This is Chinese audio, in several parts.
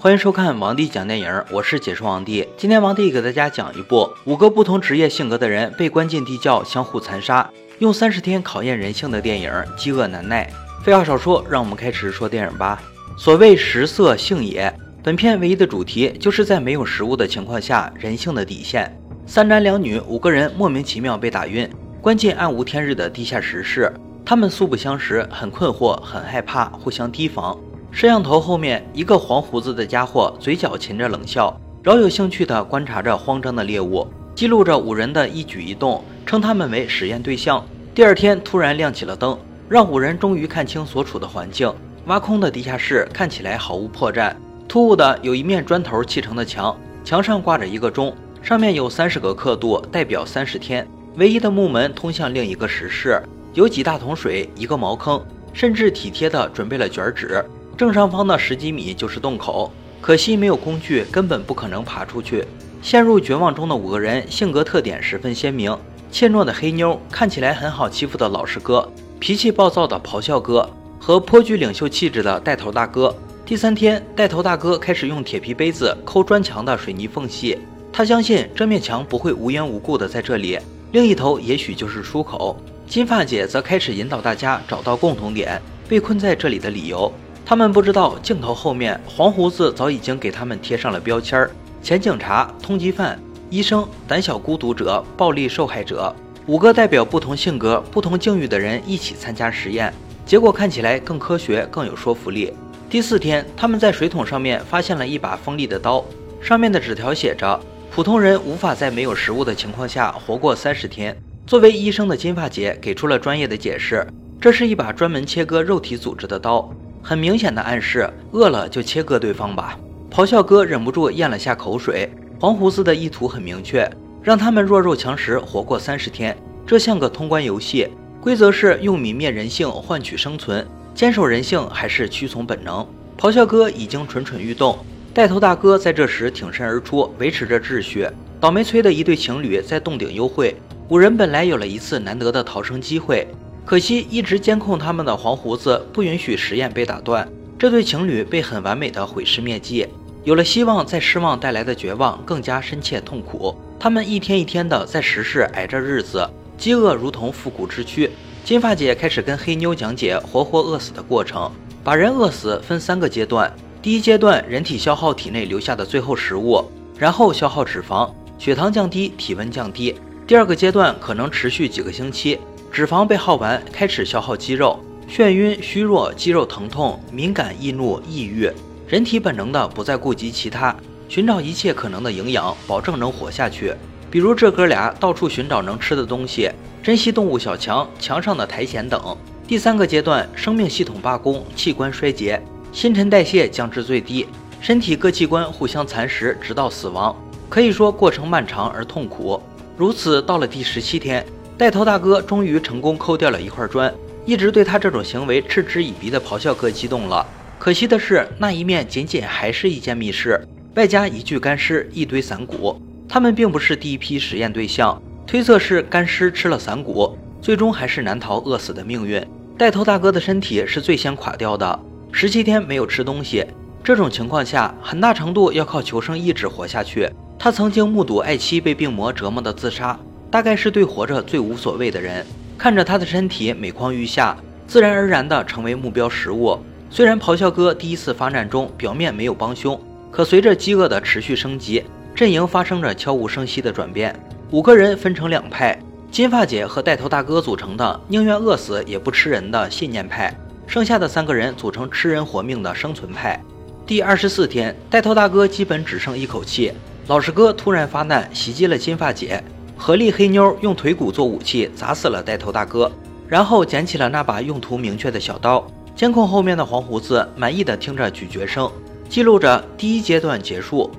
欢迎收看王帝讲电影，我是解说王帝。今天王帝给大家讲一部五个不同职业性格的人被关进地窖相互残杀，用三十天考验人性的电影《饥饿难耐》。废话少说，让我们开始说电影吧。所谓食色性也，本片唯一的主题就是在没有食物的情况下人性的底线。三男两女五个人莫名其妙被打晕，关进暗无天日的地下室室。他们素不相识，很困惑，很害怕，互相提防。摄像头后面，一个黄胡子的家伙嘴角噙着冷笑，饶有兴趣地观察着慌张的猎物，记录着五人的一举一动，称他们为实验对象。第二天，突然亮起了灯，让五人终于看清所处的环境。挖空的地下室看起来毫无破绽。突兀的，有一面砖头砌成的墙，墙上挂着一个钟，上面有三十个刻度，代表三十天。唯一的木门通向另一个石室。有几大桶水，一个茅坑，甚至体贴地准备了卷纸。正上方的十几米就是洞口，可惜没有工具，根本不可能爬出去。陷入绝望中的五个人，性格特点十分鲜明：怯懦的黑妞，看起来很好欺负的老实哥，脾气暴躁的咆哮哥，和颇具领袖气质的带头大哥。第三天，带头大哥开始用铁皮杯子抠砖墙的水泥缝隙，他相信这面墙不会无缘无故的在这里，另一头也许就是出口。金发姐则开始引导大家找到共同点，被困在这里的理由。他们不知道镜头后面黄胡子早已经给他们贴上了标签儿：前警察、通缉犯、医生、胆小孤独者、暴力受害者。五个代表不同性格、不同境遇的人一起参加实验，结果看起来更科学、更有说服力。第四天，他们在水桶上面发现了一把锋利的刀，上面的纸条写着：“普通人无法在没有食物的情况下活过三十天。”作为医生的金发姐给出了专业的解释，这是一把专门切割肉体组织的刀，很明显的暗示饿了就切割对方吧。咆哮哥忍不住咽了下口水。黄胡子的意图很明确，让他们弱肉强食，活过三十天。这像个通关游戏，规则是用泯灭人性换取生存，坚守人性还是屈从本能？咆哮哥已经蠢蠢欲动，带头大哥在这时挺身而出，维持着秩序。倒霉催的一对情侣在洞顶幽会。五人本来有了一次难得的逃生机会，可惜一直监控他们的黄胡子不允许实验被打断。这对情侣被很完美的毁尸灭迹，有了希望，在失望带来的绝望更加深切痛苦。他们一天一天的在石室挨着日子，饥饿如同复古之躯。金发姐开始跟黑妞讲解活活饿死的过程，把人饿死分三个阶段：第一阶段，人体消耗体内留下的最后食物，然后消耗脂肪，血糖降低，体温降低。第二个阶段可能持续几个星期，脂肪被耗完，开始消耗肌肉，眩晕、虚弱、肌肉疼痛、敏感、易怒、抑郁，人体本能的不再顾及其他，寻找一切可能的营养，保证能活下去。比如这哥俩到处寻找能吃的东西，珍稀动物小强、墙上的苔藓等。第三个阶段，生命系统罢工，器官衰竭，新陈代谢降至最低，身体各器官互相蚕食，直到死亡。可以说过程漫长而痛苦。如此，到了第十七天，带头大哥终于成功抠掉了一块砖。一直对他这种行为嗤之以鼻的咆哮哥激动了。可惜的是，那一面仅仅还是一间密室，外加一具干尸，一堆散骨。他们并不是第一批实验对象，推测是干尸吃了散骨，最终还是难逃饿死的命运。带头大哥的身体是最先垮掉的，十七天没有吃东西，这种情况下，很大程度要靠求生意志活下去。他曾经目睹爱妻被病魔折磨的自杀，大概是对活着最无所谓的人。看着他的身体每况愈下，自然而然地成为目标食物。虽然咆哮哥第一次发难中表面没有帮凶，可随着饥饿的持续升级，阵营发生着悄无声息的转变。五个人分成两派：金发姐和带头大哥组成的宁愿饿死也不吃人的信念派，剩下的三个人组成吃人活命的生存派。第二十四天，带头大哥基本只剩一口气。老实哥突然发难，袭击了金发姐。合力黑妞用腿骨做武器砸死了带头大哥，然后捡起了那把用途明确的小刀。监控后面的黄胡子满意的听着咀嚼声，记录着第一阶段结束。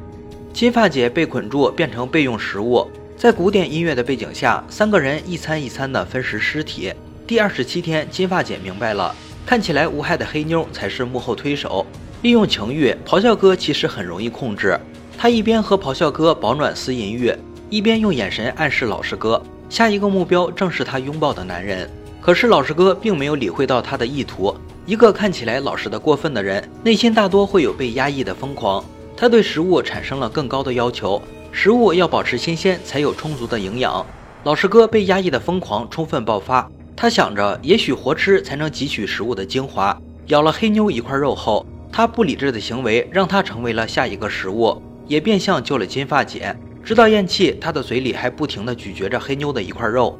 金发姐被捆住，变成备用食物。在古典音乐的背景下，三个人一餐一餐的分食尸体。第二十七天，金发姐明白了，看起来无害的黑妞才是幕后推手。利用情欲，咆哮哥其实很容易控制。他一边和咆哮哥饱暖思淫欲，一边用眼神暗示老实哥，下一个目标正是他拥抱的男人。可是老实哥并没有理会到他的意图，一个看起来老实的过分的人，内心大多会有被压抑的疯狂。他对食物产生了更高的要求，食物要保持新鲜，才有充足的营养。老实哥被压抑的疯狂充分爆发，他想着也许活吃才能汲取食物的精华。咬了黑妞一块肉后，他不理智的行为让他成为了下一个食物，也变相救了金发姐。直到咽气，他的嘴里还不停地咀嚼着黑妞的一块肉。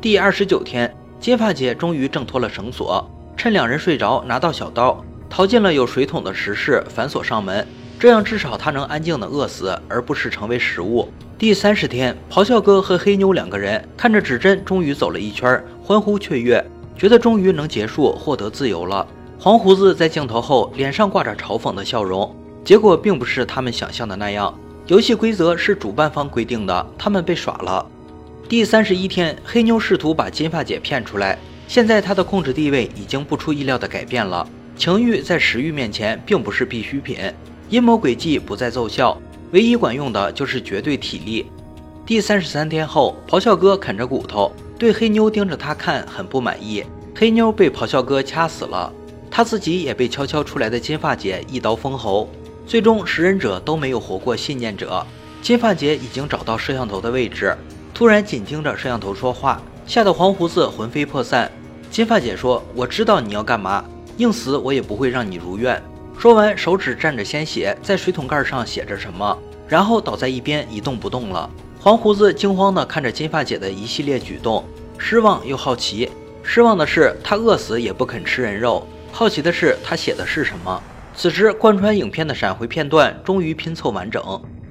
第二十九天，金发姐终于挣脱了绳索，趁两人睡着，拿到小刀，逃进了有水桶的石室，反锁上门。这样至少他能安静的饿死，而不是成为食物。第三十天，咆哮哥和黑妞两个人看着指针终于走了一圈，欢呼雀跃，觉得终于能结束，获得自由了。黄胡子在镜头后脸上挂着嘲讽的笑容，结果并不是他们想象的那样。游戏规则是主办方规定的，他们被耍了。第三十一天，黑妞试图把金发姐骗出来，现在她的控制地位已经不出意料的改变了。情欲在食欲面前并不是必需品。阴谋诡计不再奏效，唯一管用的就是绝对体力。第三十三天后，咆哮哥啃着骨头，对黑妞盯着他看，很不满意。黑妞被咆哮哥掐死了，他自己也被悄悄出来的金发姐一刀封喉。最终，食人者都没有活过信念者。金发姐已经找到摄像头的位置，突然紧盯着摄像头说话，吓得黄胡子魂飞魄散。金发姐说：“我知道你要干嘛，硬死我也不会让你如愿。”说完，手指沾着鲜血，在水桶盖上写着什么，然后倒在一边一动不动了。黄胡子惊慌地看着金发姐的一系列举动，失望又好奇。失望的是，他饿死也不肯吃人肉；好奇的是，他写的是什么。此时，贯穿影片的闪回片段终于拼凑完整。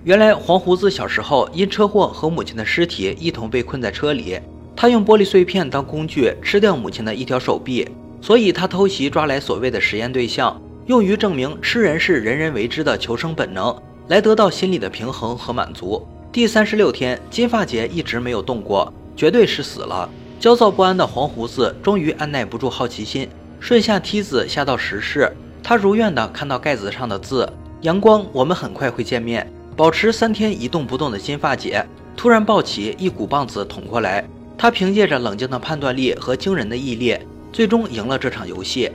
原来，黄胡子小时候因车祸和母亲的尸体一同被困在车里，他用玻璃碎片当工具吃掉母亲的一条手臂，所以他偷袭抓来所谓的实验对象。用于证明吃人是人人为之的求生本能，来得到心理的平衡和满足。第三十六天，金发姐一直没有动过，绝对是死了。焦躁不安的黄胡子终于按耐不住好奇心，顺下梯子下到石室。他如愿的看到盖子上的字：“阳光，我们很快会见面。”保持三天一动不动的金发姐突然抱起一股棒子捅过来。他凭借着冷静的判断力和惊人的毅力，最终赢了这场游戏。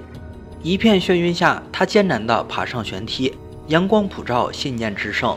一片眩晕下，他艰难的爬上悬梯，阳光普照，信念制胜。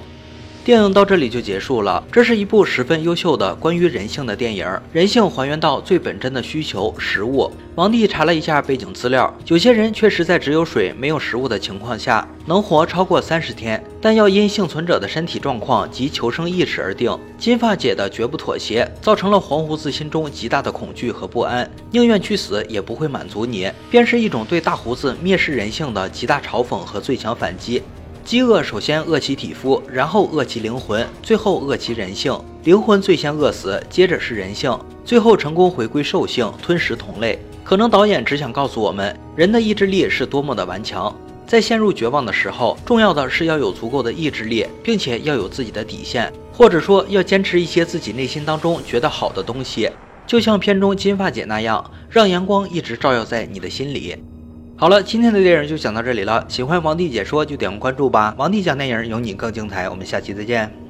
电影到这里就结束了。这是一部十分优秀的关于人性的电影，人性还原到最本真的需求——食物。王帝查了一下背景资料，有些人确实在只有水没有食物的情况下能活超过三十天，但要因幸存者的身体状况及求生意识而定。金发姐的绝不妥协，造成了黄胡子心中极大的恐惧和不安，宁愿去死也不会满足你，便是一种对大胡子蔑视人性的极大嘲讽和最强反击。饥饿首先饿其体肤，然后饿其灵魂，最后饿其人性。灵魂最先饿死，接着是人性，最后成功回归兽性，吞食同类。可能导演只想告诉我们，人的意志力是多么的顽强。在陷入绝望的时候，重要的是要有足够的意志力，并且要有自己的底线，或者说要坚持一些自己内心当中觉得好的东西，就像片中金发姐那样，让阳光一直照耀在你的心里。好了，今天的电影就讲到这里了。喜欢王帝解说就点个关注吧。王帝讲电影，有你更精彩。我们下期再见。